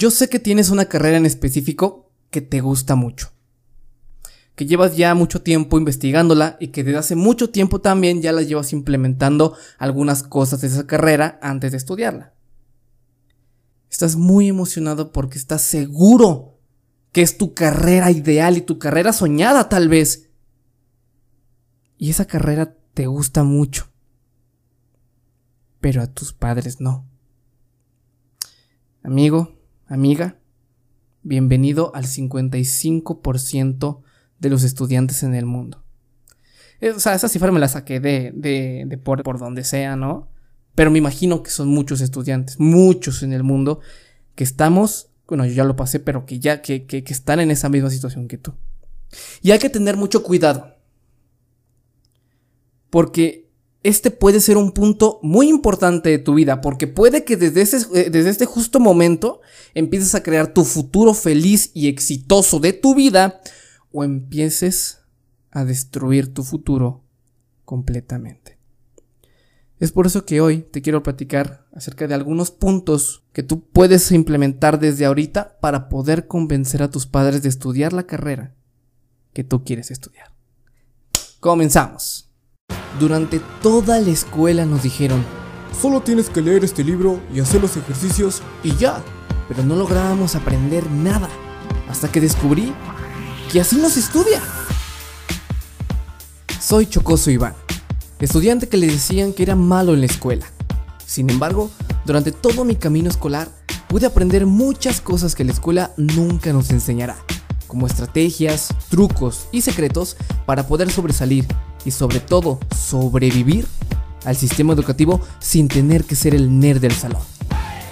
Yo sé que tienes una carrera en específico que te gusta mucho. Que llevas ya mucho tiempo investigándola y que desde hace mucho tiempo también ya la llevas implementando algunas cosas de esa carrera antes de estudiarla. Estás muy emocionado porque estás seguro que es tu carrera ideal y tu carrera soñada tal vez. Y esa carrera te gusta mucho. Pero a tus padres no. Amigo, amiga, bienvenido al 55% de los estudiantes en el mundo. Eh, o sea, esa cifra me la saqué de, de, de por, por donde sea, ¿no? Pero me imagino que son muchos estudiantes, muchos en el mundo, que estamos, bueno, yo ya lo pasé, pero que ya, que, que, que están en esa misma situación que tú. Y hay que tener mucho cuidado. Porque este puede ser un punto muy importante de tu vida, porque puede que desde, ese, eh, desde este justo momento empieces a crear tu futuro feliz y exitoso de tu vida, o empieces a destruir tu futuro completamente. Es por eso que hoy te quiero platicar acerca de algunos puntos que tú puedes implementar desde ahorita para poder convencer a tus padres de estudiar la carrera que tú quieres estudiar. Comenzamos. Durante toda la escuela nos dijeron, Solo tienes que leer este libro y hacer los ejercicios y ya, pero no lográbamos aprender nada, hasta que descubrí que así no se estudia. Soy Chocoso Iván, estudiante que le decían que era malo en la escuela. Sin embargo, durante todo mi camino escolar pude aprender muchas cosas que la escuela nunca nos enseñará, como estrategias, trucos y secretos para poder sobresalir y sobre todo sobrevivir al sistema educativo sin tener que ser el nerd del salón.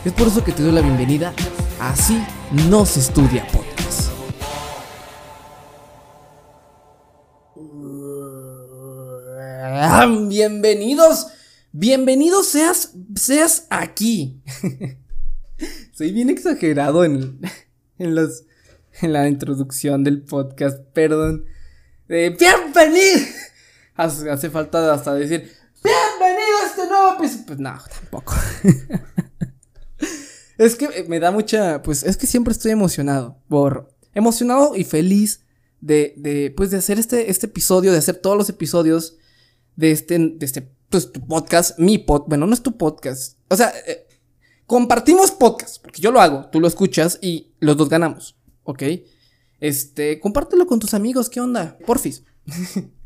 Es por eso que te doy la bienvenida a Así no se estudia podcast. Bienvenidos, bienvenidos seas, seas aquí. Soy bien exagerado en, en, los, en la introducción del podcast, perdón. Eh, bienvenido. Hace, falta hasta decir, bienvenido a este nuevo episodio. Pues no, tampoco. es que me da mucha, pues es que siempre estoy emocionado por, emocionado y feliz de, de, pues de hacer este, este episodio, de hacer todos los episodios de este, de este, pues tu podcast, mi pod, bueno, no es tu podcast. O sea, eh, compartimos podcast, porque yo lo hago, tú lo escuchas y los dos ganamos, ¿ok? Este, compártelo con tus amigos, ¿qué onda? Porfis.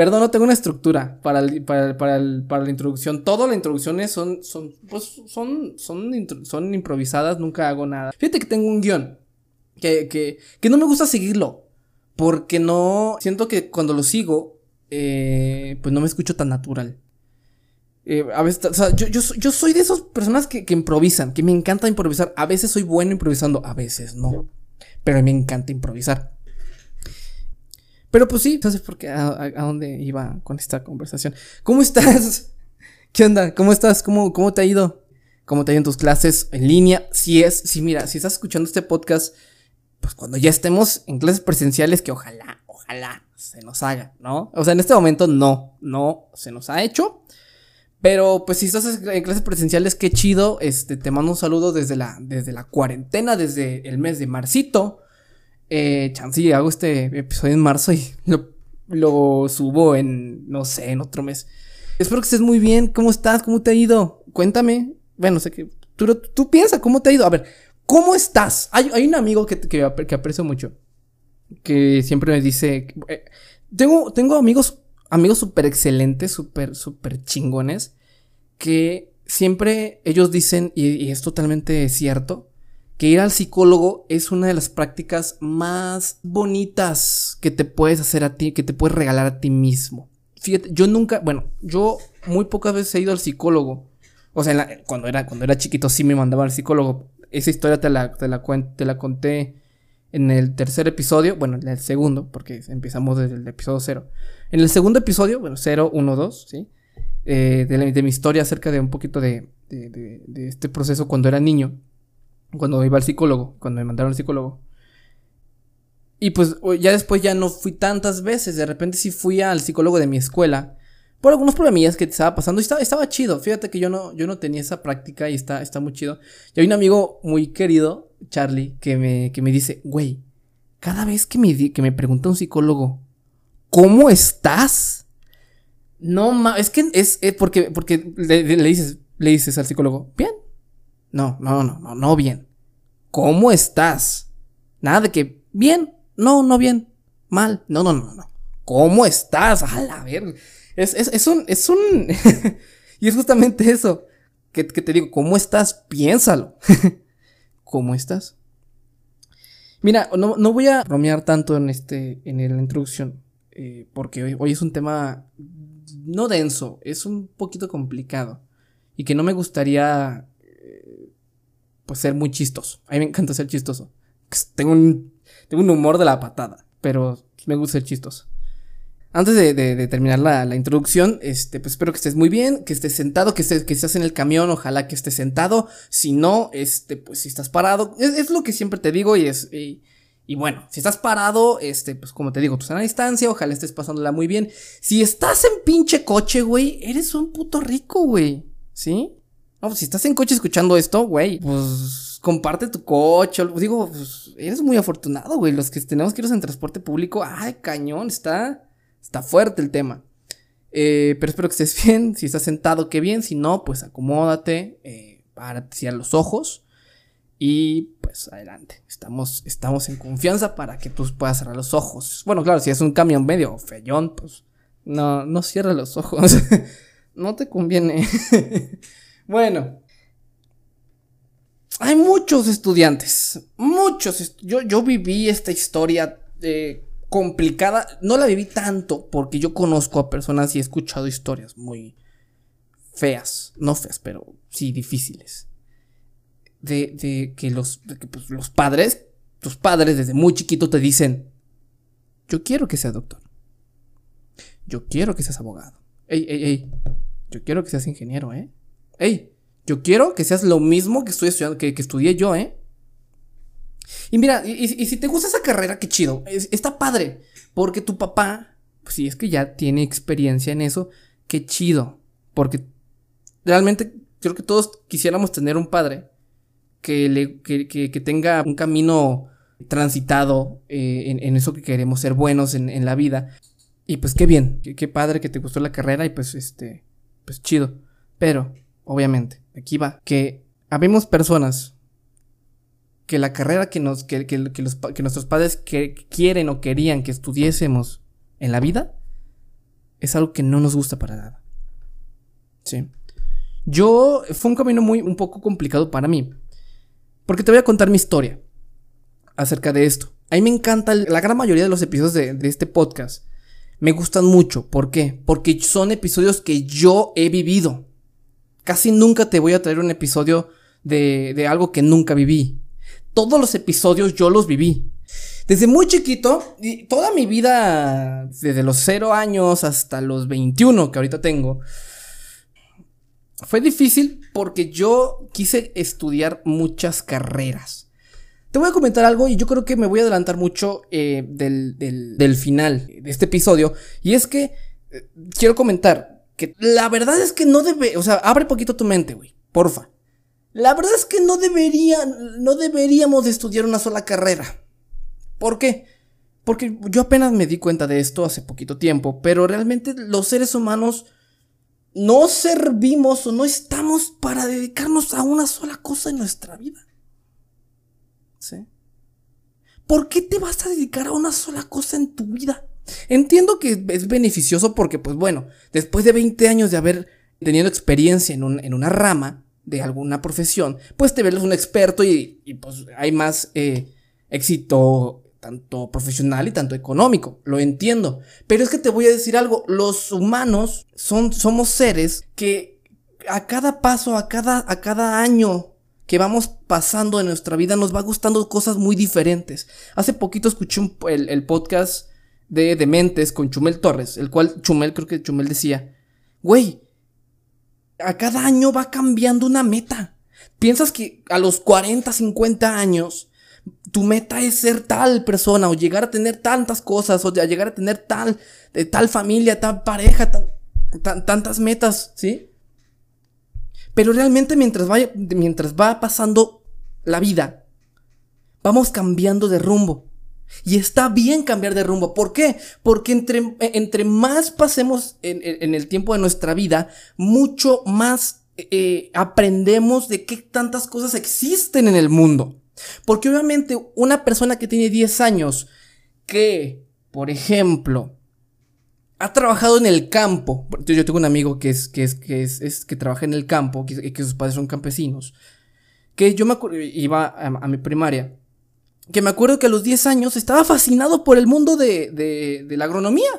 Perdón, no tengo una estructura para, para, para, la introducción. Todas las introducciones son, son, pues, son, son, son improvisadas, nunca hago nada. Fíjate que tengo un guion que, que, que no me gusta seguirlo. Porque no, siento que cuando lo sigo, eh, pues no me escucho tan natural. Eh, a veces, o sea, yo, yo, yo, soy de esas personas que, que improvisan, que me encanta improvisar. A veces soy bueno improvisando, a veces no. Pero me encanta improvisar. Pero pues sí, sé por qué, a, a, a, dónde iba con esta conversación. ¿Cómo estás? ¿Qué onda? ¿Cómo estás? ¿Cómo, cómo te ha ido? ¿Cómo te ha ido en tus clases en línea? Si es, si mira, si estás escuchando este podcast, pues cuando ya estemos en clases presenciales, que ojalá, ojalá se nos haga, ¿no? O sea, en este momento no, no se nos ha hecho. Pero pues si estás en clases presenciales, qué chido. Este, te mando un saludo desde la, desde la cuarentena, desde el mes de marcito. Eh, chance, hago este episodio en marzo y lo, subo en, no sé, en otro mes. Espero que estés muy bien. ¿Cómo estás? ¿Cómo te ha ido? Cuéntame. Bueno, sé que tú, tú piensa, ¿cómo te ha ido? A ver, ¿cómo estás? Hay, hay un amigo que, aprecio mucho. Que siempre me dice. Eh, tengo, tengo amigos, amigos súper excelentes, súper, súper chingones. Que siempre ellos dicen, y es totalmente cierto, que ir al psicólogo es una de las prácticas más bonitas que te puedes hacer a ti, que te puedes regalar a ti mismo. Fíjate, yo nunca, bueno, yo muy pocas veces he ido al psicólogo. O sea, cuando, era, cuando era chiquito sí me mandaba al psicólogo. Esa historia te la, te la, te la conté en el tercer episodio, bueno, en el segundo, porque empezamos desde el episodio cero. En el segundo episodio, bueno, 0, 1, 2, ¿sí? Eh, de, mi historia acerca de un poquito de, de este proceso cuando era niño cuando iba al psicólogo, cuando me mandaron al psicólogo. Y pues ya después ya no fui tantas veces, de repente sí fui al psicólogo de mi escuela, por algunos problemillas que estaba pasando y estaba, estaba chido. Fíjate que yo no, yo no tenía esa práctica y está, está muy chido. Y hay un amigo muy querido, Charlie, que me, que me dice, güey, cada vez que me, que me pregunta un psicólogo, ¿cómo estás? No, ma es que es, porque, porque le, dices, le dices al psicólogo, bien. No, no, no, no, no bien. ¿Cómo estás? Nada de que, bien, no, no bien, mal, no, no, no, no. ¿Cómo estás? A la ver. Es, es, es un, es un, y es justamente eso, que, que, te digo, ¿cómo estás? Piénsalo. ¿Cómo estás? Mira, no, no, voy a bromear tanto en este, en la introducción, eh, porque hoy, hoy es un tema no denso, es un poquito complicado y que no me gustaría pues ser muy chistoso. A mí me encanta ser chistoso. Tengo un, tengo un humor de la patada, pero me gusta ser chistoso. Antes de, terminar la, introducción, este, pues espero que estés muy bien, que estés sentado, que estés, que estés en el camión, ojalá que estés sentado. Si no, este, pues si estás parado, es, lo que siempre te digo y es, y, bueno, si estás parado, este, pues como te digo, tú estás a distancia, ojalá estés pasándola muy bien. Si estás en pinche coche, güey, eres un puto rico, güey. ¿Sí? No, pues si estás en coche escuchando esto, güey, pues comparte tu coche. Digo, pues eres muy afortunado, güey. Los que tenemos que ir en transporte público, ay, cañón, está Está fuerte el tema. Eh, pero espero que estés bien. Si estás sentado, qué bien. Si no, pues acomódate. Eh, para cierra los ojos. Y pues adelante. Estamos, estamos en confianza para que tú puedas cerrar los ojos. Bueno, claro, si es un camión medio feyón, pues no, no cierra los ojos. no te conviene. bueno. Hay muchos estudiantes. Muchos. Yo, yo viví esta historia de complicada. No la viví tanto porque yo conozco a personas y he escuchado historias muy feas. No feas, pero sí difíciles. De, de que, los, de que pues, los padres, tus padres desde muy chiquito te dicen, yo quiero que seas doctor. Yo quiero que seas abogado. Ey, ey, ey. Yo quiero que seas ingeniero, ¿eh? Ey, yo quiero que seas lo mismo que estoy estudiando, que, que estudié yo, ¿eh? Y mira, y, si te gusta esa carrera, qué chido. está padre. Porque tu papá, pues si es que ya tiene experiencia en eso, qué chido. Porque realmente creo que todos quisiéramos tener un padre que, le, que, que, tenga un camino transitado eh, en, eso que queremos ser buenos en, la vida. Y pues qué bien, qué, padre que te gustó la carrera y pues este, pues chido. Pero, obviamente, aquí va, que habemos personas que la carrera que, nos, que, que, que nuestros padres que quieren o querían que estudiésemos en la vida es algo que no nos gusta para nada. Sí. Yo, fue un camino muy, un poco complicado para mí. Porque te voy a contar mi historia acerca de esto. A mí me encanta, la gran mayoría de los episodios de, de este podcast me gustan mucho. ¿Por qué? Porque son episodios que yo he vivido. Casi nunca te voy a traer un episodio de, de algo que nunca viví todos los episodios yo los viví. Desde muy chiquito, toda mi vida, desde los 0 años hasta los 21 que ahorita tengo, fue difícil porque yo quise estudiar muchas carreras. Te voy a comentar algo y yo creo que me voy a adelantar mucho eh, del, del, final de este episodio. Y es que eh, quiero comentar la verdad es que no debe, o sea, abre poquito tu mente, güey, porfa. La verdad es que no deberían, no deberíamos de estudiar una sola carrera. ¿Por qué? Porque yo apenas me di cuenta de esto hace poquito tiempo, pero realmente los seres humanos no servimos o no estamos para dedicarnos a una sola cosa en nuestra vida. ¿Sí? ¿Por qué te vas a dedicar a una sola cosa en tu vida? Entiendo que es beneficioso porque, pues bueno, después de 20 años de haber tenido experiencia en, en una rama, de alguna profesión, pues te ves un experto y, pues hay más eh, éxito tanto profesional y tanto económico, lo entiendo. Pero es que te voy a decir algo, los humanos son, somos seres que a cada paso, a cada, a cada año que vamos pasando en nuestra vida nos va gustando cosas muy diferentes. Hace poquito escuché el, podcast de Dementes con Chumel Torres, el cual Chumel, creo que Chumel decía, güey, a cada año va cambiando una meta. Piensas que a los 40, 50 años tu meta es ser tal persona o llegar a tener tantas cosas o llegar a tener tal, de tal familia, tal pareja, tantas metas, ¿sí? Pero realmente mientras, mientras va pasando la vida, vamos cambiando de rumbo. Y está bien cambiar de rumbo. ¿Por qué? Porque entre, entre más pasemos en, el tiempo de nuestra vida, mucho más eh, aprendemos de qué tantas cosas existen en el mundo. Porque obviamente una persona que tiene 10 años, que, por ejemplo, ha trabajado en el campo. Yo tengo un amigo que es, que es, que es, que trabaja en el campo, que, que, sus padres son campesinos. Que yo me acuerdo, iba a, mi primaria. Que me acuerdo que a los 10 años estaba fascinado por el mundo de, de, la agronomía.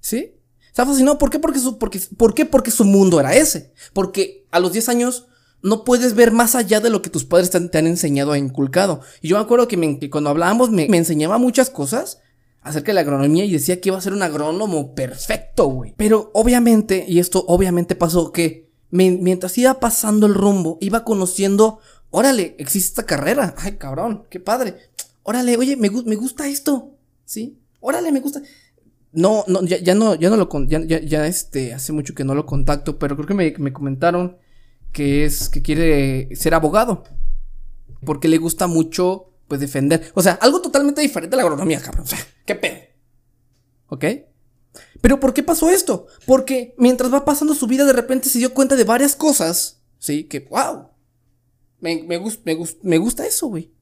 ¿Sí? Estaba fascinado. ¿Por qué? Porque su, porque, ¿Por qué? Porque su mundo era ese. Porque a los 10 años no puedes ver más allá de lo que tus padres te han, enseñado o inculcado. Y yo me acuerdo que, que cuando hablábamos me, me enseñaba muchas cosas acerca de la agronomía y decía que iba a ser un agrónomo perfecto, güey. Pero obviamente, y esto obviamente pasó que mientras iba pasando el rumbo, iba conociendo, órale, existe esta carrera. Ay, cabrón, qué padre. Órale, oye, me, me gusta esto. ¿Sí? Órale, me gusta. No, no, ya, ya no, ya no lo, ya, ya, ya, este, hace mucho que no lo contacto, pero creo que me, me comentaron que es, que quiere ser abogado. Porque le gusta mucho pues defender. O sea, algo totalmente diferente a la agronomía, cabrón. O sea, qué pedo. ¿Ok? Pero ¿por qué pasó esto? Porque mientras va pasando su vida, de repente se dio cuenta de varias cosas. Sí, que, wow. Me, me, me, gusta eso, güey.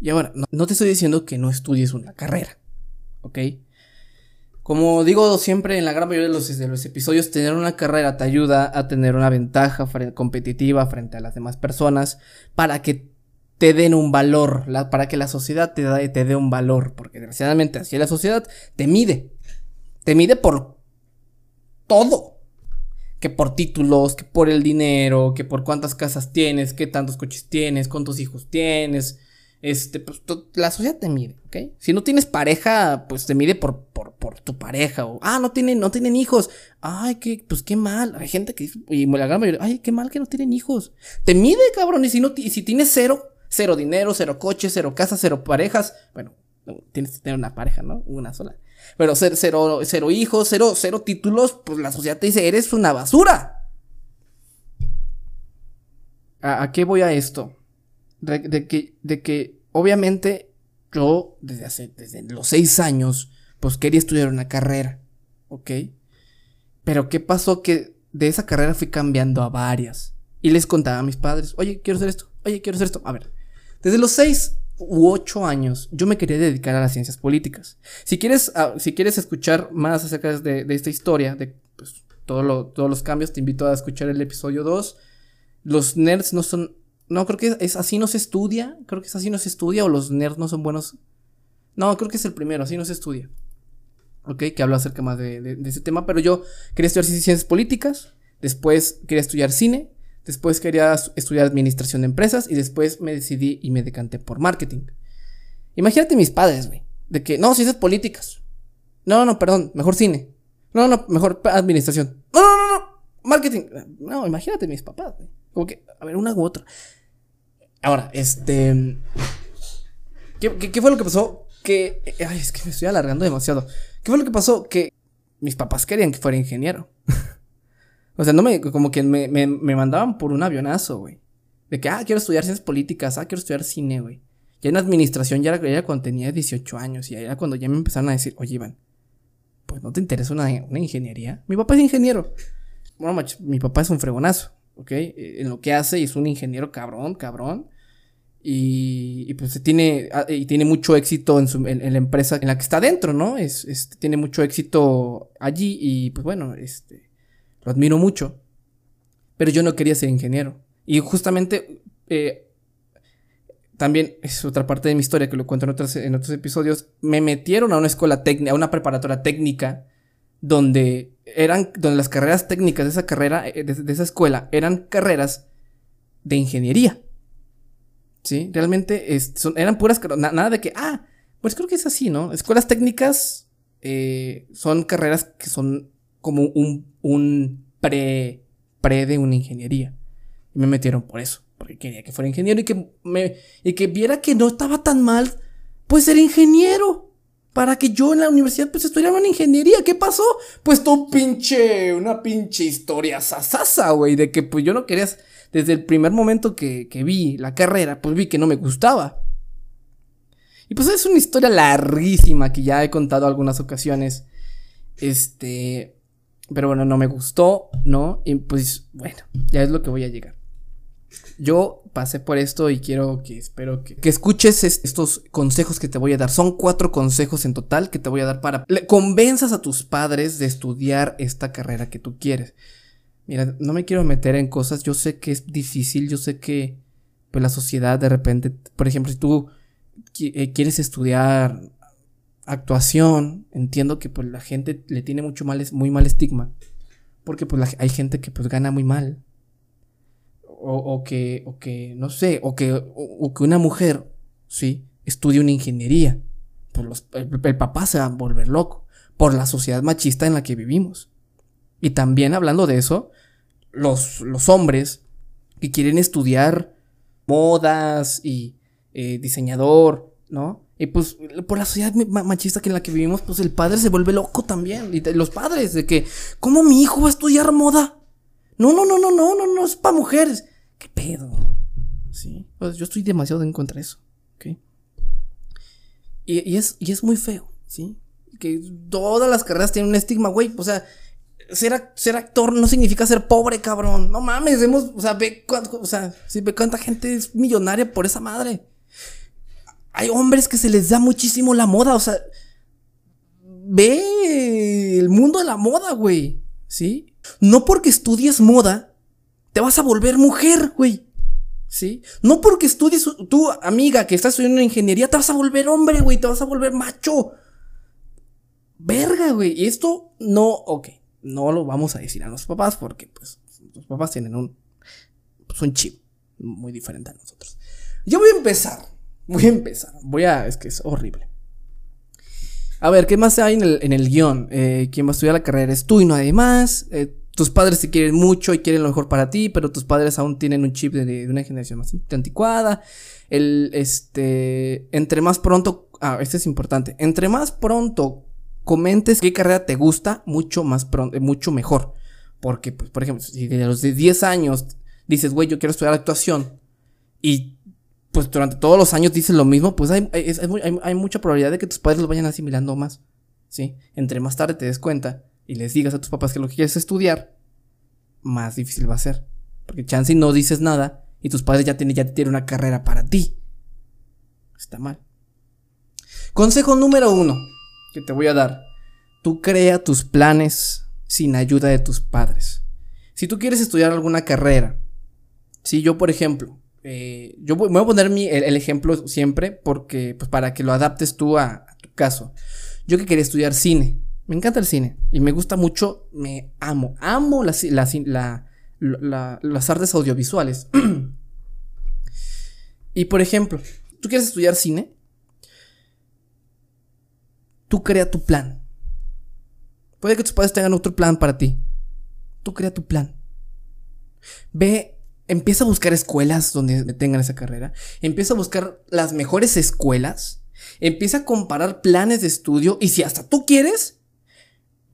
Y ahora, no, te estoy diciendo que no estudies una carrera. ¿Ok? Como digo siempre en la gran mayoría de los, de los, episodios, tener una carrera te ayuda a tener una ventaja competitiva frente a las demás personas para que te den un valor, para que la sociedad te, te dé un valor, porque desgraciadamente así la sociedad te mide, te mide por todo, que por títulos, que por el dinero, que por cuántas casas tienes, qué tantos coches tienes, cuántos hijos tienes, este, pues la sociedad te mide, ¿ok? Si no tienes pareja, pues te mide por, por, por tu pareja, o, ah, no tienen, no tienen hijos, ay, qué, pues qué mal, hay gente que, y la gran mayoría, ay, qué mal que no tienen hijos, te mide, cabrón, y si no, y si tienes cero, Cero dinero, cero coche, cero casa, cero parejas. Bueno, tienes que tener una pareja, ¿no? Una sola. Pero cero, cero, hijos, cero, cero títulos, pues la sociedad te dice, eres una basura. ¿A, qué voy a esto? De, que, de que, obviamente, yo desde hace, desde los seis años, pues quería estudiar una carrera, ¿ok? Pero ¿qué pasó? Que de esa carrera fui cambiando a varias. Y les contaba a mis padres, oye, quiero hacer esto, oye, quiero hacer esto. A ver, desde los 6 u 8 años yo me quería dedicar a las ciencias políticas. Si quieres, ah, si quieres escuchar más acerca de, esta historia, de pues, todo todos los cambios, te invito a escuchar el episodio 2. Los nerds no son... No, creo que es así no se estudia. Creo que es así no se estudia o los nerds no son buenos. No, creo que es el primero, así no se estudia. Ok, que habla acerca más de, de ese tema. Pero yo quería estudiar ciencias políticas. Después quería estudiar cine. Después quería estudiar administración de empresas y después me decidí y me decanté por marketing. Imagínate mis padres, güey. De que, no, ciencias políticas. No, no, perdón, mejor cine. No, no, mejor administración. No, no, no, no, marketing. No, imagínate mis papás, güey. Como que, a ver, una u otra. Ahora, este... ¿Qué, qué, qué fue lo que pasó? Que... Ay, es que me estoy alargando demasiado. ¿Qué fue lo que pasó? Que mis papás querían que fuera ingeniero. O sea, no me, como que me, me, me mandaban por un avionazo, güey. De que, ah, quiero estudiar ciencias políticas, ah, quiero estudiar cine, güey. Ya en administración ya era, cuando tenía 18 años y era cuando ya me empezaron a decir, oye, Iván, pues no te interesa una, una ingeniería. Mi papá es ingeniero. Bueno, macho, mi papá es un fregonazo, ¿ok? Eh, en lo que hace es un ingeniero cabrón, cabrón. Y, y pues tiene, ah, y tiene mucho éxito en, su, en, la empresa en la que está dentro, ¿no? Es, es, tiene mucho éxito allí y pues bueno, este lo admiro mucho. Pero yo no quería ser ingeniero. Y justamente eh, también es otra parte de mi historia que lo cuento en otros, en otros episodios. Me metieron a una escuela técnica, a una preparatoria técnica, donde eran, donde las carreras técnicas de esa carrera, eh, de, esa escuela, eran carreras de ingeniería. ¿Sí? Realmente eran puras, nada de que, ah, pues creo que es así, ¿no? Escuelas técnicas eh, son carreras que son como un, un pre, pre de una ingeniería. Y me metieron por eso, porque quería que fuera ingeniero y que, me, y que viera que no estaba tan mal, pues ser ingeniero. para que yo en la universidad pues estudiara una ingeniería. ¿Qué pasó? Pues tú pinche, una pinche historia sasasa, güey, de que pues yo no quería, desde el primer momento que, que vi la carrera, pues vi que no me gustaba. Y pues es una historia larguísima que ya he contado algunas ocasiones. Este, pero bueno, no me gustó, ¿no? Y pues bueno, ya es lo que voy a llegar. Yo pasé por esto y quiero que espero que, que escuches estos consejos que te voy a dar. Son cuatro consejos en total que te voy a dar para le convenzas a tus padres de estudiar esta carrera que tú quieres. Mira, no me quiero meter en cosas, yo sé que es difícil, yo sé que pues la sociedad de repente, por ejemplo, si tú eh, quieres estudiar actuación, entiendo que pues la gente le tiene mucho mal, muy mal estigma, porque pues hay gente que pues gana muy mal, o, que, o que, no sé, o que, o, que una mujer, sí, estudie una ingeniería. Pues los, el, papá se va a volver loco por la sociedad machista en la que vivimos. Y también hablando de eso, los, los hombres que quieren estudiar modas y eh, diseñador, ¿no? Y pues por la sociedad machista que en la que vivimos, pues el padre se vuelve loco también. Y los padres, de que, ¿cómo mi hijo va a estudiar moda? No, no, no, no, no, no, no, es para mujeres. ¿Qué pedo? Sí. Pues yo estoy demasiado en contra de eso. ¿Ok? Y, es, y es muy feo, ¿sí? Que todas las carreras tienen un estigma, güey. O sea, ser, actor no significa ser pobre, cabrón. No mames, vemos, o sea, ve, o sea, si ve cuánta gente es millonaria por esa madre. Hay hombres que se les da muchísimo la moda, o sea, ve el mundo de la moda, güey. ¿Sí? No porque estudies moda, te vas a volver mujer, güey. ¿Sí? No porque estudies, tu amiga que está estudiando ingeniería, te vas a volver hombre, güey, te vas a volver macho. Verga, güey. Y esto no, ok, no lo vamos a decir a los papás porque, pues, los papás tienen un, pues, un chip muy diferente a nosotros. Yo voy a empezar, voy a empezar, voy a, es que es horrible. A ver, ¿qué más hay en el, en el guion? Eh, ¿Quién va a estudiar la carrera es tú y no hay más. Eh, tus padres te quieren mucho y quieren lo mejor para ti, pero tus padres aún tienen un chip de, una generación más anticuada. El, este, entre más pronto, ah, este es importante, entre más pronto comentes qué carrera te gusta, mucho más pronto, mucho mejor. Porque, pues, por ejemplo, si de los 10 años dices, güey, yo quiero estudiar actuación y pues durante todos los años dices lo mismo, pues hay, hay, hay mucha probabilidad de que tus padres lo vayan asimilando más. ¿Sí? Entre más tarde te des cuenta y les digas a tus papás que lo que quieres estudiar, más difícil va a ser. Porque chance no dices nada y tus padres ya tienen, ya tienen una carrera para ti. Está mal. Consejo número uno que te voy a dar. Tú crea tus planes sin ayuda de tus padres. Si tú quieres estudiar alguna carrera, si yo por ejemplo, eh, yo voy a poner mi, el, ejemplo siempre porque, pues para que lo adaptes tú a, a tu caso. Yo que quería estudiar cine, me encanta el cine y me gusta mucho, me amo, amo las artes audiovisuales. y por ejemplo, tú quieres estudiar cine, tú crea tu plan. Puede que tus padres tengan otro plan para ti. Tú crea tu plan. Ve, empieza a buscar escuelas donde tengan esa carrera. Empieza a buscar las mejores escuelas. Empieza a comparar planes de estudio. Y si hasta tú quieres,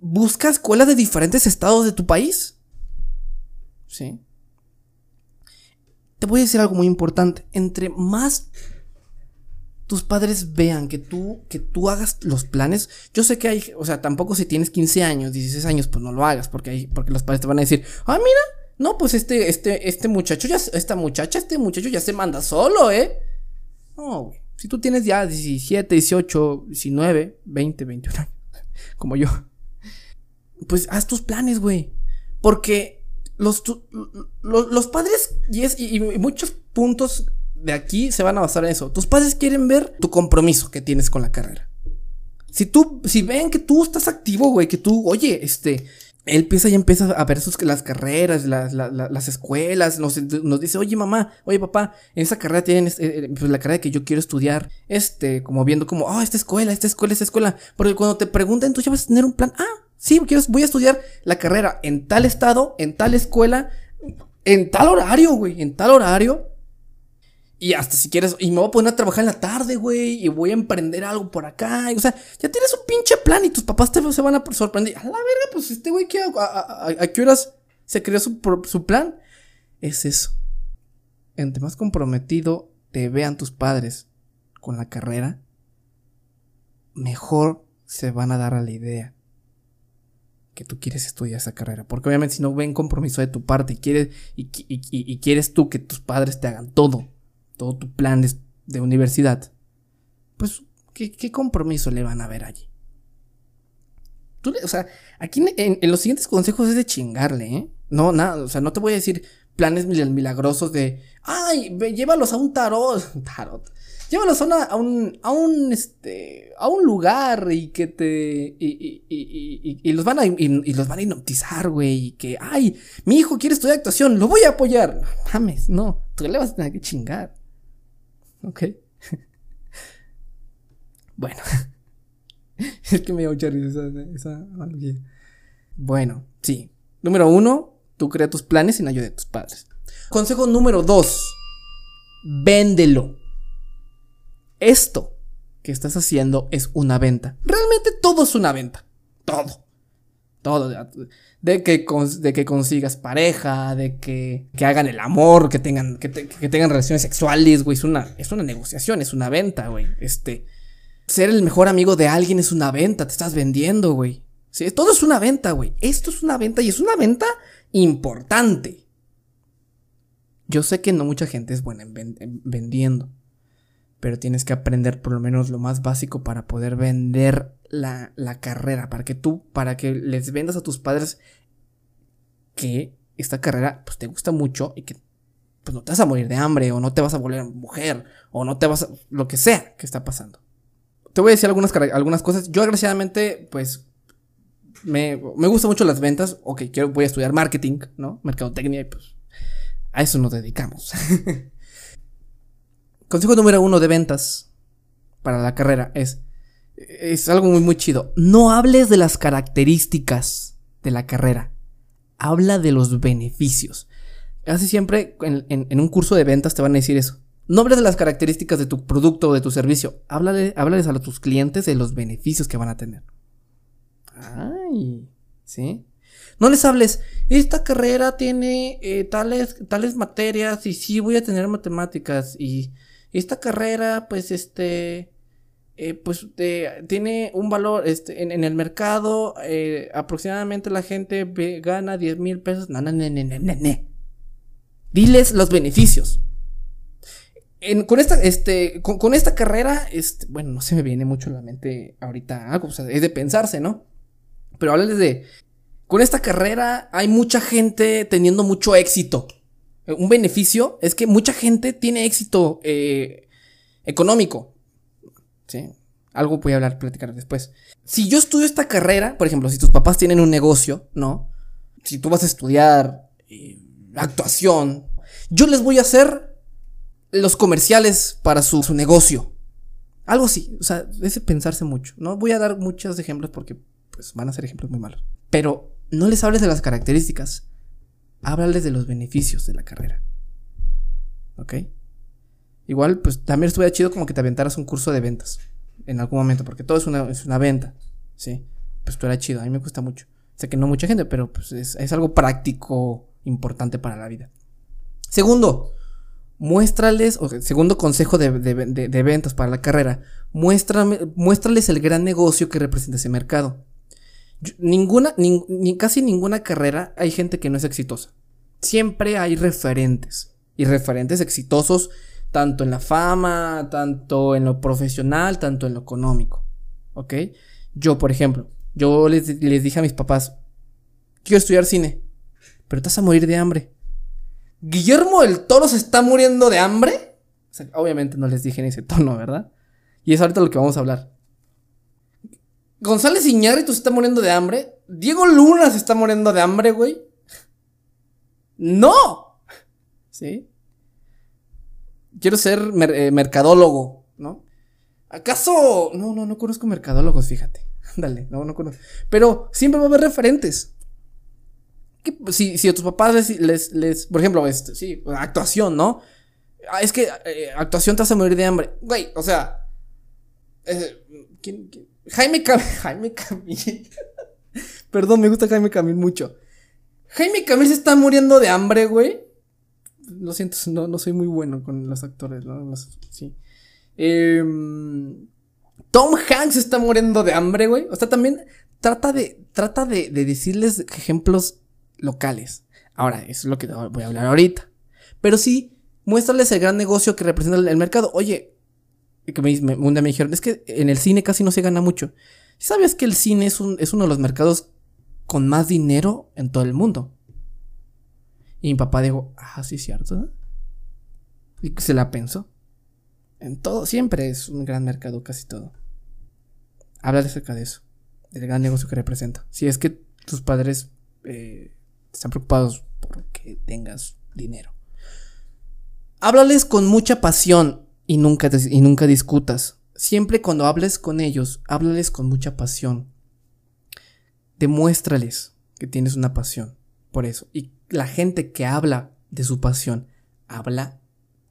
busca escuelas de diferentes estados de tu país. ¿Sí? Te voy a decir algo muy importante. Entre más tus padres vean que tú, que tú hagas los planes, yo sé que hay, o sea, tampoco si tienes 15 años, 16 años, pues no lo hagas, porque hay, porque los padres te van a decir, ah, mira, no, pues este, este, este muchacho ya, esta muchacha, este muchacho ya se manda solo, ¿eh? No, güey. Si tú tienes ya 17, 18, 19, 20, 21 como yo, pues haz tus planes, güey. Porque los, los, padres, y, es, y, muchos puntos de aquí se van a basar en eso. Tus padres quieren ver tu compromiso que tienes con la carrera. Si tú, si ven que tú estás activo, güey, que tú, oye, este, él empieza y empieza a ver sus, las carreras, las, las, escuelas, nos, nos, dice, oye mamá, oye papá, en esa carrera tienen, eh, pues la carrera que yo quiero estudiar, este, como viendo como, oh, esta escuela, esta escuela, esta escuela, porque cuando te preguntan, tú ya vas a tener un plan, ah, Sí, quiero, voy a estudiar la carrera en tal estado, en tal escuela, en tal horario, güey, en tal horario. Y hasta si quieres, y me voy a poner a trabajar en la tarde, güey, y voy a emprender algo por acá. o sea, ya tienes un pinche plan y tus papás te se van a sorprender. A la verga, pues este güey, a, a, qué horas se creó su, su plan? Es eso. Entre más comprometido te vean tus padres con la carrera, mejor se van a dar a la idea que tú quieres estudiar esa carrera. Porque obviamente si no ven compromiso de tu parte y quieres, y, quieres tú que tus padres te hagan todo, todo tu plan de, universidad, pues ¿qué, compromiso le van a ver allí? Tú, o sea, aquí en, los siguientes consejos es de chingarle, ¿eh? No, nada, o sea, no te voy a decir planes milagrosos de, ay, llévalos a un tarot, tarot, llévalos a, un, a un, este, a un lugar y que te, y, y, y, los van a, y, los van a hipnotizar, güey, y que, ay, mi hijo quiere estudiar actuación, lo voy a apoyar. No mames, no, tú le vas a tener que chingar. Ok. bueno. es que me dio mucha esa, esa Bueno, sí. Número uno, tú crea tus planes sin ayuda de tus padres. Consejo número dos, véndelo esto que estás haciendo es una venta. Realmente todo es una venta. Todo. Todo. De que, de que consigas pareja, de que, que hagan el amor, que tengan, que, tengan relaciones sexuales, güey. Es una, es una negociación, es una venta, güey. Este. Ser el mejor amigo de alguien es una venta, te estás vendiendo, güey. Sí, todo es una venta, güey. Esto es una venta y es una venta importante. Yo sé que no mucha gente es buena en vendiendo pero tienes que aprender por lo menos lo más básico para poder vender la, carrera, para que tú, para que les vendas a tus padres que esta carrera pues te gusta mucho y que pues no te vas a morir de hambre o no te vas a volver mujer o no te vas a lo que sea que está pasando. Te voy a decir algunas, algunas cosas. Yo desgraciadamente pues me, me gustan mucho las ventas. Ok, quiero, voy a estudiar marketing, ¿no? Mercadotecnia y pues a eso nos dedicamos. Consejo número uno de ventas para la carrera es, es algo muy, muy chido. No hables de las características de la carrera. Habla de los beneficios. Casi siempre en, un curso de ventas te van a decir eso. No hables de las características de tu producto o de tu servicio. Háblale, háblales a tus clientes de los beneficios que van a tener. Ay, ¿sí? No les hables, esta carrera tiene eh, tales, tales materias y sí voy a tener matemáticas y esta carrera, pues, este, eh, pues, tiene un valor, este, en, el mercado, eh, aproximadamente la gente gana 10 mil pesos. No, no, no, no, no, no. Diles los beneficios. con esta, este, con, esta carrera, este, bueno, no se me viene mucho a la mente ahorita algo, o sea, es de pensarse, ¿no? Pero háblales de, con esta carrera hay mucha gente teniendo mucho éxito un beneficio es que mucha gente tiene éxito eh, económico. ¿Sí? Algo voy a hablar, platicar después. Si yo estudio esta carrera, por ejemplo, si tus papás tienen un negocio, ¿no? Si tú vas a estudiar eh, actuación, yo les voy a hacer los comerciales para su, su negocio. Algo así, o sea, es pensarse mucho. No voy a dar muchos ejemplos porque pues van a ser ejemplos muy malos. Pero no les hables de las características háblales de los beneficios de la carrera. ¿Ok? Igual, pues también estuviera chido como que te aventaras un curso de ventas en algún momento, porque todo es una, es una venta, ¿sí? Pues esto era chido, a mí me gusta mucho. Sé que no mucha gente, pero pues es, algo práctico, importante para la vida. Segundo, muéstrales, o segundo consejo de, ventas para la carrera, muéstrales el gran negocio que representa ese mercado ninguna, ni, casi ninguna carrera hay gente que no es exitosa. Siempre hay referentes. Y referentes exitosos tanto en la fama, tanto en lo profesional, tanto en lo económico. ¿Ok? Yo, por ejemplo, yo les, les dije a mis papás, quiero estudiar cine, pero vas a morir de hambre. Guillermo del Toro se está muriendo de hambre. obviamente no les dije en ese tono, ¿verdad? Y es ahorita lo que vamos a hablar. González Iñárritu se está muriendo de hambre. Diego Luna se está muriendo de hambre, güey. ¡No! ¿Sí? Quiero ser eh, mercadólogo, ¿no? ¿Acaso? No, no, no conozco mercadólogos, fíjate. Dale, no, no conozco. Pero siempre va a haber referentes. Si, si a tus papás les, les, por ejemplo, este, sí, actuación, ¿no? Ah, es que eh, actuación te hace morir de hambre. Güey, o sea. eh, ¿quién- quién? Jaime Camil. Jaime Camil. Perdón, me gusta Jaime Camil mucho. Jaime Camil se está muriendo de hambre, güey. Lo siento, no, no soy muy bueno con los actores, ¿no? Sí. Em, Tom Hanks está muriendo de hambre, güey. O sea, también trata de, trata de, de decirles ejemplos locales. Ahora, eso es lo que voy a hablar ahorita. Pero sí, muéstrales el gran negocio que representa el mercado. Oye, que me, me- un día me dijeron, es que en el cine casi no se gana mucho. ¿Sabías que el cine es, un, es uno de los mercados con más dinero en todo el mundo? Y mi papá dijo, ah, sí, cierto. Y se la pensó. En todo, siempre es un gran mercado, casi todo. Habla acerca de eso, del gran negocio que representa. Si es que tus padres eh, están preocupados por que tengas dinero. Háblales con mucha pasión y nunca, y nunca discutas. Siempre cuando hables con ellos, háblales con mucha pasión. Demuéstrales que tienes una pasión por eso. Y la gente que habla de su pasión, habla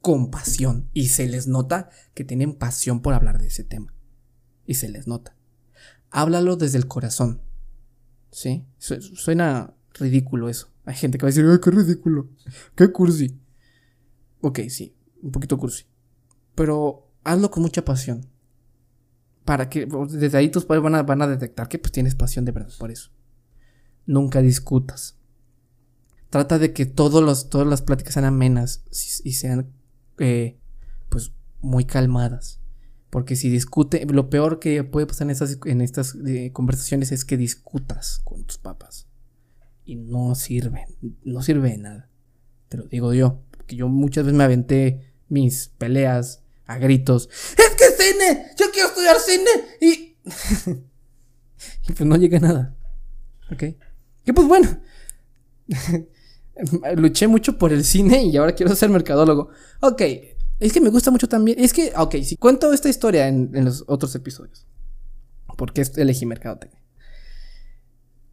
con pasión. Y se les nota que tienen pasión por hablar de ese tema. Y se les nota. Háblalo desde el corazón. ¿Sí? Su- Suena ridículo eso. Hay gente que va a decir, ay, qué ridículo. Qué cursi. Ok, sí, un poquito cursi. Pero hazlo con mucha pasión. Para que desde ahí tus padres van a, van a detectar que pues tienes pasión de verdad por eso. Nunca discutas. Trata de que todos los, todas las pláticas sean amenas y sean eh, pues muy calmadas. Porque si discute, lo peor que puede pasar en estas, en estas eh, conversaciones es que discutas con tus papás. Y no sirve, no sirve de nada. Te lo digo yo, porque yo muchas veces me aventé mis peleas a gritos. ¡Es que cine! ¡Yo quiero estudiar cine! Y. y pues no llega nada. ¿Ok? Que pues bueno. Luché mucho por el cine y ahora quiero ser mercadólogo. Ok, es que me gusta mucho también. Es que, ok, si cuento esta historia en, en los otros episodios. Porque elegí mercadotecnia.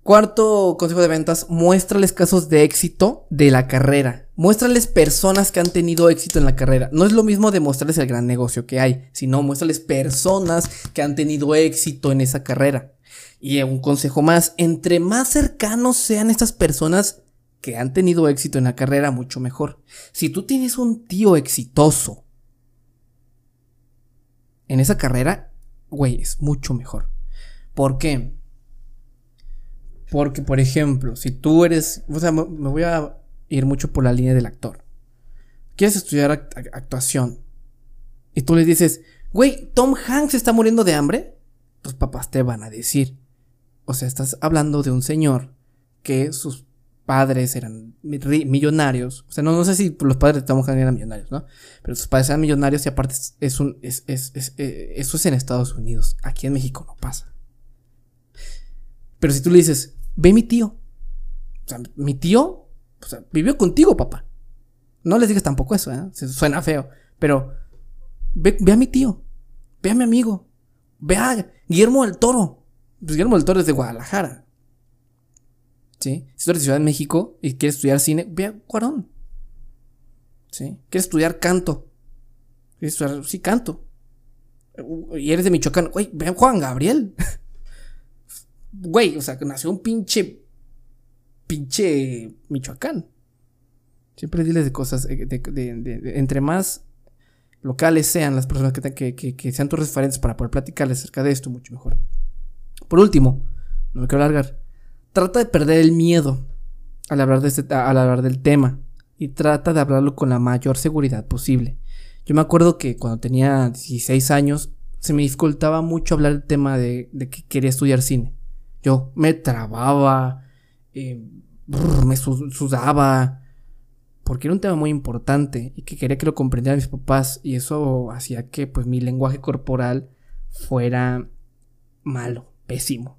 Cuarto consejo de ventas, muéstrales casos de éxito de la carrera. Muéstrales personas que han tenido éxito en la carrera. No es lo mismo demostrarles el gran negocio que hay, sino muéstrales personas que han tenido éxito en esa carrera. Y un consejo más, entre más cercanos sean estas personas que han tenido éxito en la carrera, mucho mejor. Si tú tienes un tío exitoso en esa carrera, güey, es mucho mejor. ¿Por qué? Porque, por ejemplo, si tú eres, o sea, me voy a ir mucho por la línea del actor. Quieres estudiar act- act- actuación y tú les dices, güey, Tom Hanks está muriendo de hambre, tus papás te van a decir. O sea, estás hablando de un señor que sus padres eran mi- ri- millonarios. O sea, no, sé si los padres de Tom Hanks eran millonarios, ¿no? Pero sus padres eran millonarios y aparte es, un, es- es- eh, eso es en Estados Unidos. Aquí en México no pasa. Pero si tú le dices, ve mi tío. O sea, mi tío, o sea, vivió contigo, papá. No les digas tampoco eso, ¿eh? Suena feo. Pero ve, ve a mi tío. Ve a mi amigo. Ve a Guillermo del Toro. Pues Guillermo del Toro es de Guadalajara. ¿Sí? Si tú eres de Ciudad de México y quieres estudiar cine, ve a Cuarón. ¿Sí? ¿Quieres estudiar canto? ¿Quieres estudiar, sí, canto. Y eres de Michoacán, güey, ve a Juan Gabriel. Güey, o sea, que nació un pinche. Pinche Michoacán. Siempre diles de cosas. eh, entre más locales sean las personas que, que, sean tus referentes para poder platicarles acerca de esto, mucho mejor. Por último, no me quiero alargar. Trata de perder el miedo al hablar, de este- al hablar del tema. Y trata de hablarlo con la mayor seguridad posible. Yo me acuerdo que cuando tenía 16 años se me dificultaba mucho hablar del tema de que quería estudiar cine. Yo me trababa, me su- sudaba, porque era un tema muy importante y que quería que lo comprendieran mis papás y eso hacía que pues mi lenguaje corporal fuera malo, pésimo.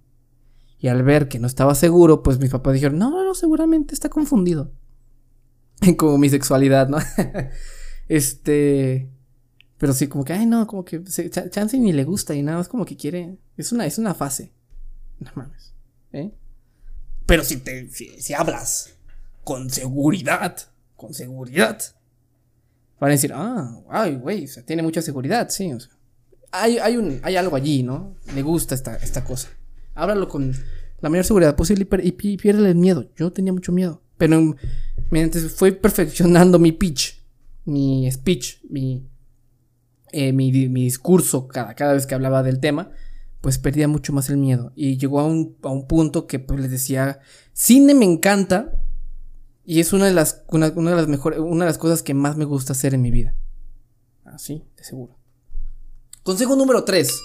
Y al ver que no estaba seguro, pues mis papás dijeron, no, no, seguramente está confundido. Como mi sexualidad, ¿no? este... Pero sí, como que, ay, no, como que se, Ch- Chance ni le gusta y nada, más como que quiere... Es una, es una fase. No mames. ¿Eh? Pero si te si, hablas con seguridad, con seguridad, Van a decir, ah, ay, güey, o sea, tiene mucha seguridad, sí. Hay, hay, un, hay algo allí, ¿no? Le gusta esta, esta cosa. Háblalo con la mayor seguridad posible y, pierde el miedo. Yo tenía mucho miedo. Pero mientras fue perfeccionando mi pitch, mi speech, mi, eh, mi, mi, discurso cada, cada vez que hablaba del tema, pues perdía mucho más el miedo. Y llegó a un, a un punto que pues les decía, cine me encanta y es una de las, una, de las mejores, una de las cosas que más me gusta hacer en mi vida. Así, de seguro. Consejo número 3.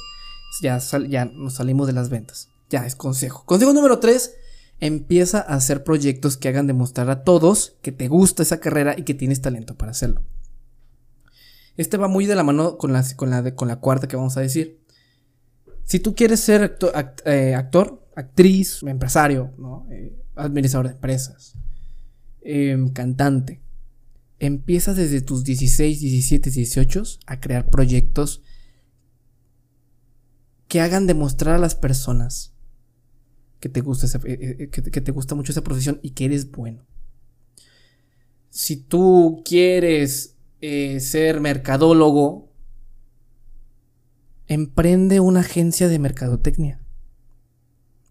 Ya, ya nos salimos de las ventas. Ya es consejo. Consejo número 3. Empieza a hacer proyectos que hagan demostrar a todos que te gusta esa carrera y que tienes talento para hacerlo. Este va muy de la mano con con la, con la cuarta que vamos a decir. Si tú quieres ser actor, eh, actriz, empresario, eh, administrador de empresas, em, cantante, empieza desde tus 16, 17, 18 a crear proyectos que hagan demostrar a las personas que te gusta, eh, que te gusta mucho esa profesión y que eres bueno. Si tú quieres ser mercadólogo, emprende una agencia de mercadotecnia.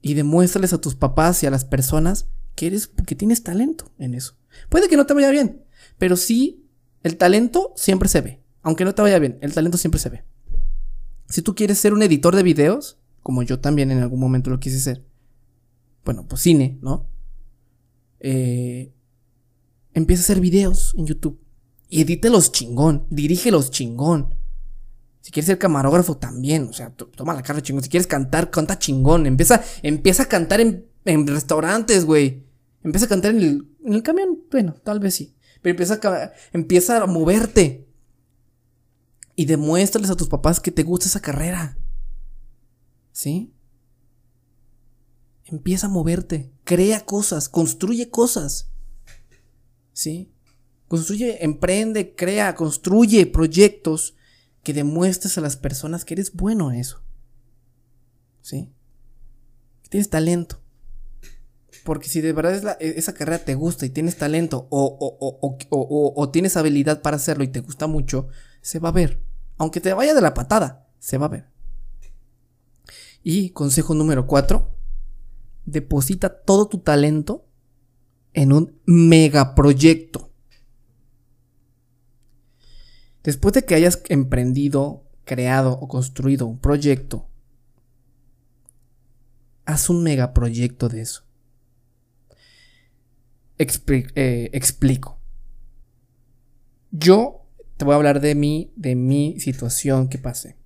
Y demuéstrales a tus papás y a las personas que eres, que tienes talento en eso. Puede que no te vaya bien, pero sí, el talento siempre se ve. Aunque no te vaya bien, el talento siempre se ve. Si tú quieres ser un editor de videos, como yo también en algún momento lo quise ser, bueno, pues cine, ¿no? Eh, empieza a hacer videos en YouTube. Y edítelos chingón, dirígelos chingón. Si quieres ser camarógrafo también, o sea, toma la cara chingón. Si quieres cantar, canta chingón. Empieza, empieza a cantar en, restaurantes, güey. Empieza a cantar en el, en el camión, bueno, tal vez sí. Pero empieza a, empieza a moverte. Y demuéstrales a tus papás que te gusta esa carrera. ¿Sí? Empieza a moverte. Crea cosas. Construye cosas. ¿Sí? Construye, emprende, crea, construye proyectos que demuestres a las personas que eres bueno en eso. ¿Sí? Que tienes talento. Porque si de verdad e, esa carrera te gusta y tienes talento o, o, tienes habilidad para hacerlo y te gusta mucho, se va a ver. Aunque te vaya de la patada, se va a ver. Y consejo número 4, deposita todo tu talento en un megaproyecto. Después de que hayas emprendido, creado o construido un proyecto, haz un megaproyecto de eso. Eh, explico. Yo te voy a hablar de mí, de mi situación que pasé.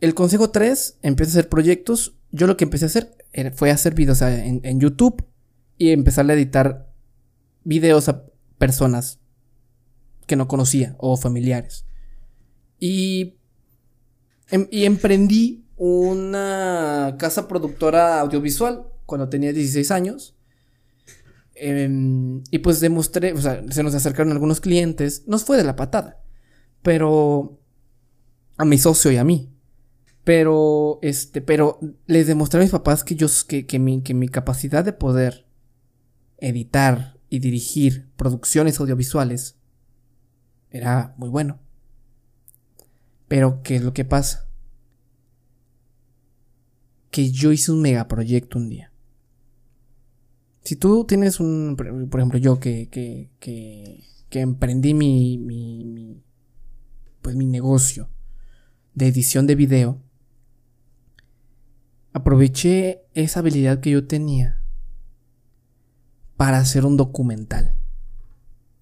El consejo 3, empieza a hacer proyectos. Yo lo que empecé a hacer fue hacer videos en, en YouTube y empezar a editar videos a personas que no conocía o familiares. Y, em, y emprendí una casa productora audiovisual cuando tenía 16 años. Em, y pues demostré, o sea, se nos acercaron algunos clientes. Nos fue de la patada. Pero a mi socio y a mí. Pero, este, pero les demostré a mis papás que yo, que, que, mi, que mi capacidad de poder editar y dirigir producciones audiovisuales era muy bueno. Pero, ¿qué es lo que pasa? Que yo hice un megaproyecto un día. Si tú tienes un, por ejemplo, yo que, que, que, emprendí mi, mi, mi, pues mi negocio de edición de video, aproveché esa habilidad que yo tenía para hacer un documental.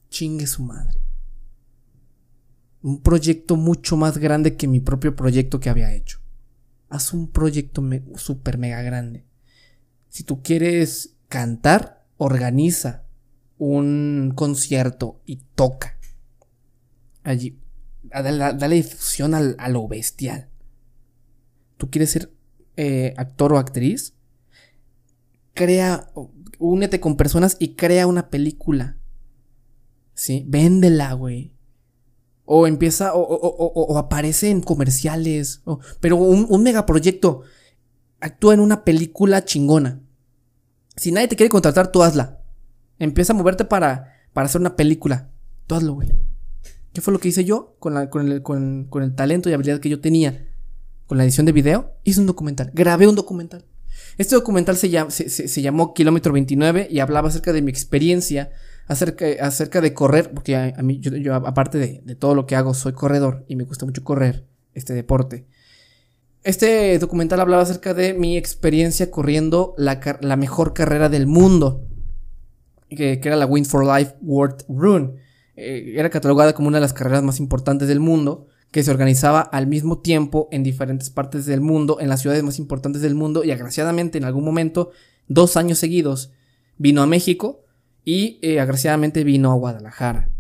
Chingue su madre un proyecto mucho más grande que mi propio proyecto que había hecho. Haz un proyecto super mega grande. Si tú quieres cantar, organiza un concierto y toca. Allí, dale, difusión a lo bestial. ¿Tú quieres ser eh, actor o actriz? Crea, únete con personas y crea una película. ¿Sí? Véndela, güey. O empieza, o, aparece en comerciales. pero un, un megaproyecto. Actúa en una película chingona. Si nadie te quiere contratar, tú hazla. Empieza a moverte para, para hacer una película. Tú hazlo, güey. ¿Qué fue lo que hice yo con, la, con, el, con, con el talento y habilidad que yo tenía con la edición de video? Hice un documental, grabé un documental. Este documental se, se, se, llamó Kilómetro 29 y hablaba acerca de mi experiencia, acerca, acerca de correr, porque a, mí, yo, aparte de, de, todo lo que hago, soy corredor y me gusta mucho correr, este deporte. Este documental hablaba acerca de mi experiencia corriendo la, la mejor carrera del mundo, que, que, era la Win for Life World Run. Eh, era catalogada como una de las carreras más importantes del mundo que se organizaba al mismo tiempo en diferentes partes del mundo, en las ciudades más importantes del mundo, y agraciadamente en algún momento, dos años seguidos, vino a México y eh, agraciadamente vino a Guadalajara.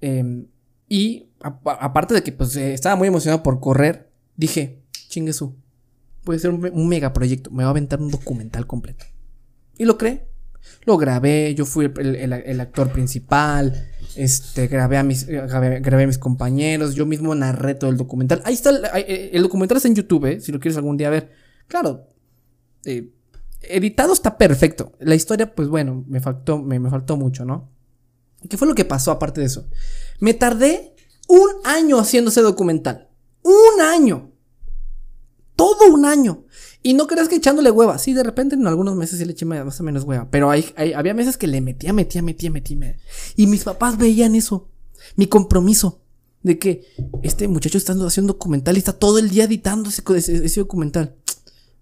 Em, y aparte de que pues, eh, estaba muy emocionado por correr, dije, chingue su, puede ser un, un megaproyecto, me va a aventar un documental completo. Y lo creé. Lo grabé, yo fui el, actor principal, este, grabé a, mis, grabé, a mis compañeros, yo mismo narré todo el documental. Ahí está, el, eh, documental está en YouTube, eh, si lo quieres algún día ver. Claro, eh, editado está perfecto. La historia, pues bueno, me faltó, me, me faltó mucho, ¿no? ¿Qué fue lo que pasó aparte de eso? Me tardé un año haciendo ese documental. Un año. Todo un año. Y no creas que echándole hueva. Sí, de repente en algunos meses sí le eché más o menos hueva. Pero hay, había meses que le metía, metía, metía, metía. Y mis papás veían eso. Mi compromiso. De que este muchacho está haciendo documental y está todo el día editando ese, ese, documental.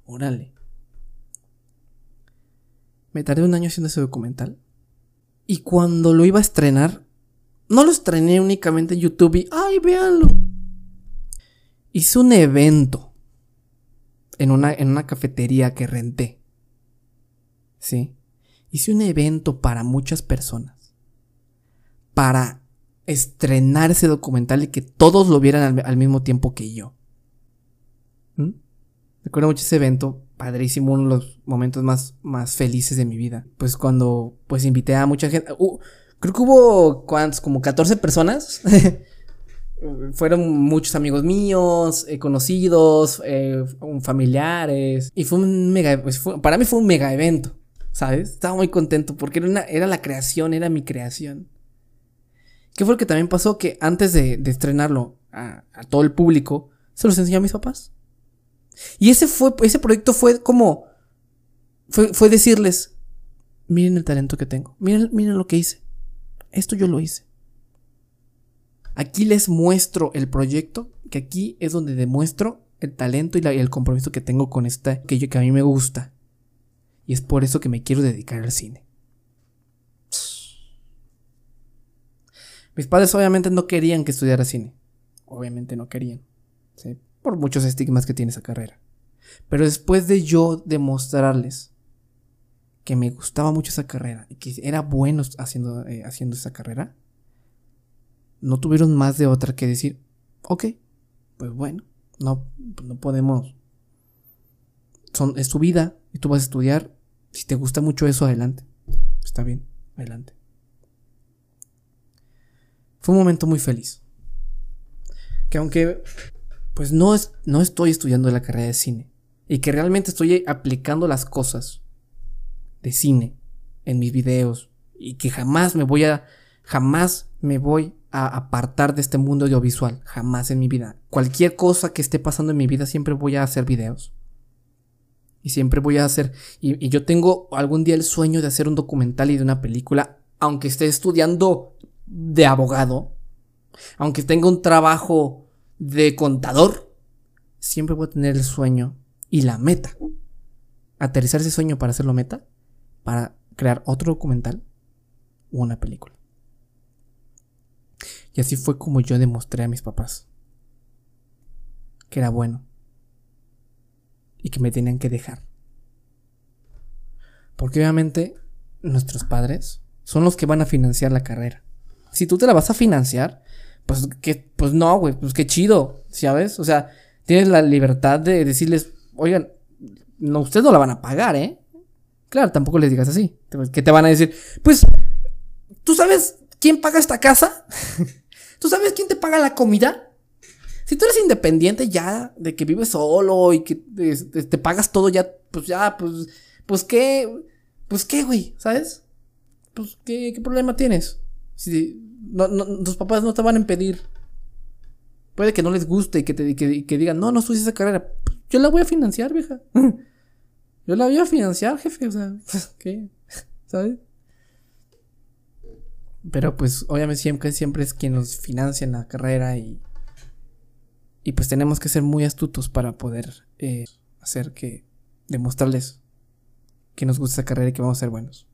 Órale. Me tardé un año haciendo ese documental. Y cuando lo iba a estrenar, no lo estrené únicamente en YouTube y, ay, véanlo. Hice un evento en una, en una cafetería que renté. ¿Sí? Hice un evento para muchas personas. Para estrenar ese documental y que todos lo vieran al, mismo tiempo que yo. ¿Mm? Recuerdo mucho ese evento, padrísimo, uno de los momentos más, más felices de mi vida. Pues cuando pues invité a mucha gente. Uh, creo que hubo, ¿cuántos? Como 14 personas fueron muchos amigos míos, eh, conocidos, eh, familiares. Y fue un mega, pues para mí fue un mega evento, ¿sabes? Estaba muy contento porque era, era la creación, era mi creación. ¿Qué fue lo que también pasó? Que antes de, estrenarlo a, todo el público, se los enseñó a mis papás. Y ese fue, ese proyecto fue como, fue, fue decirles, miren el talento que tengo, miren, miren lo que hice. Esto yo lo hice. Aquí les muestro el proyecto, que aquí es donde demuestro el talento y, el compromiso que tengo con esta, que, que a mí me gusta. Y es por eso que me quiero dedicar al cine. Mis padres obviamente no querían que estudiara cine. Obviamente no querían. Por muchos estigmas que tiene esa carrera. Pero después de yo demostrarles que me gustaba mucho esa carrera y que era bueno haciendo, eh, haciendo esa carrera, no tuvieron más de otra que decir, ok, pues bueno, no, no podemos. Son, es tu vida y tú vas a estudiar. Si te gusta mucho eso, adelante. Está bien, adelante. Fue un momento muy feliz. Que aunque, pues no, es, no estoy estudiando la carrera de cine. Y que realmente estoy aplicando las cosas de cine en mis videos. Y que jamás me voy a, jamás me voy a apartar de este mundo audiovisual, jamás en mi vida. Cualquier cosa que esté pasando en mi vida siempre voy a hacer videos. Y siempre voy a hacer, y, yo tengo algún día el sueño de hacer un documental y de una película, aunque esté estudiando de abogado, aunque tenga un trabajo de contador, siempre voy a tener el sueño y la meta. Aterrizar ese sueño para hacerlo meta, para crear otro documental o una película. Y así fue como yo demostré a mis papás que era bueno y que me tenían que dejar. Porque obviamente nuestros padres son los que van a financiar la carrera. Si tú te la vas a financiar, pues que pues no, güey, pues qué chido, ¿sabes? O sea, tienes la libertad de decirles, "Oigan, no ustedes no la van a pagar, ¿eh?" Claro, tampoco les digas así, que te van a decir, "Pues ¿tú sabes quién paga esta casa?" ¿Tú sabes quién te paga la comida? Si tú eres independiente ya, de que vives solo y que te, pagas todo ya, pues ya, pues, pues qué, pues qué, güey, ¿sabes? Pues qué, qué problema tienes. Si, no, no, tus papás no te van a impedir. Puede que no les guste y que, te, que, digan, no, no estudies esa carrera. Yo la voy a financiar, vieja. Yo la voy a financiar, jefe. O sea, ¿qué? ¿Sabes? Pero pues obviamente siempre, siempre es quien nos financia en la carrera y, y pues tenemos que ser muy astutos para poder eh, hacer que, demostrarles que nos gusta esa carrera y que vamos a ser buenos.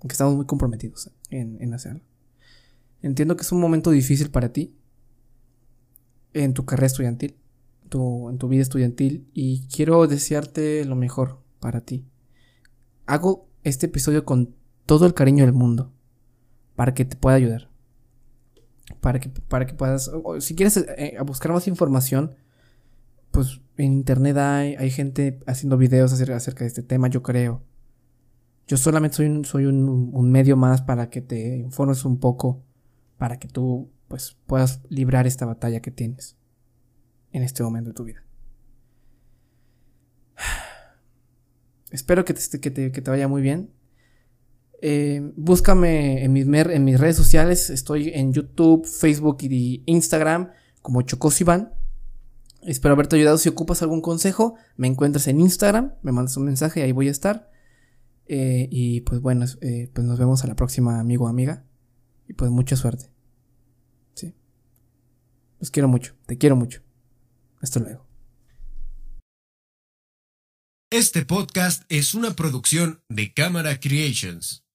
Aunque estamos muy comprometidos en, en hacerlo. Entiendo que es un momento difícil para ti en tu carrera estudiantil, tu, en tu vida estudiantil y quiero desearte lo mejor para ti. Hago este episodio con todo el cariño del mundo para que te pueda ayudar. Para que, para que puedas, si quieres eh, buscar más información, pues en internet hay, hay gente haciendo videos acerca, de este tema, yo creo. Yo solamente soy, un, soy un, medio más para que te informes un poco, para que tú pues puedas librar esta batalla que tienes en este momento de tu vida. Espero que te, que te, que te vaya muy bien. Eh, búscame en mis, en mis redes sociales. Estoy en YouTube, Facebook y Instagram como Chocosivan. Espero haberte ayudado. Si ocupas algún consejo, me encuentras en Instagram, me mandas un mensaje y ahí voy a estar. Eh, y pues bueno, eh, pues nos vemos a la próxima, amigo o amiga. Y pues mucha suerte. Sí. Los quiero mucho, te quiero mucho. Hasta luego. Este podcast es una producción de Cámara Creations.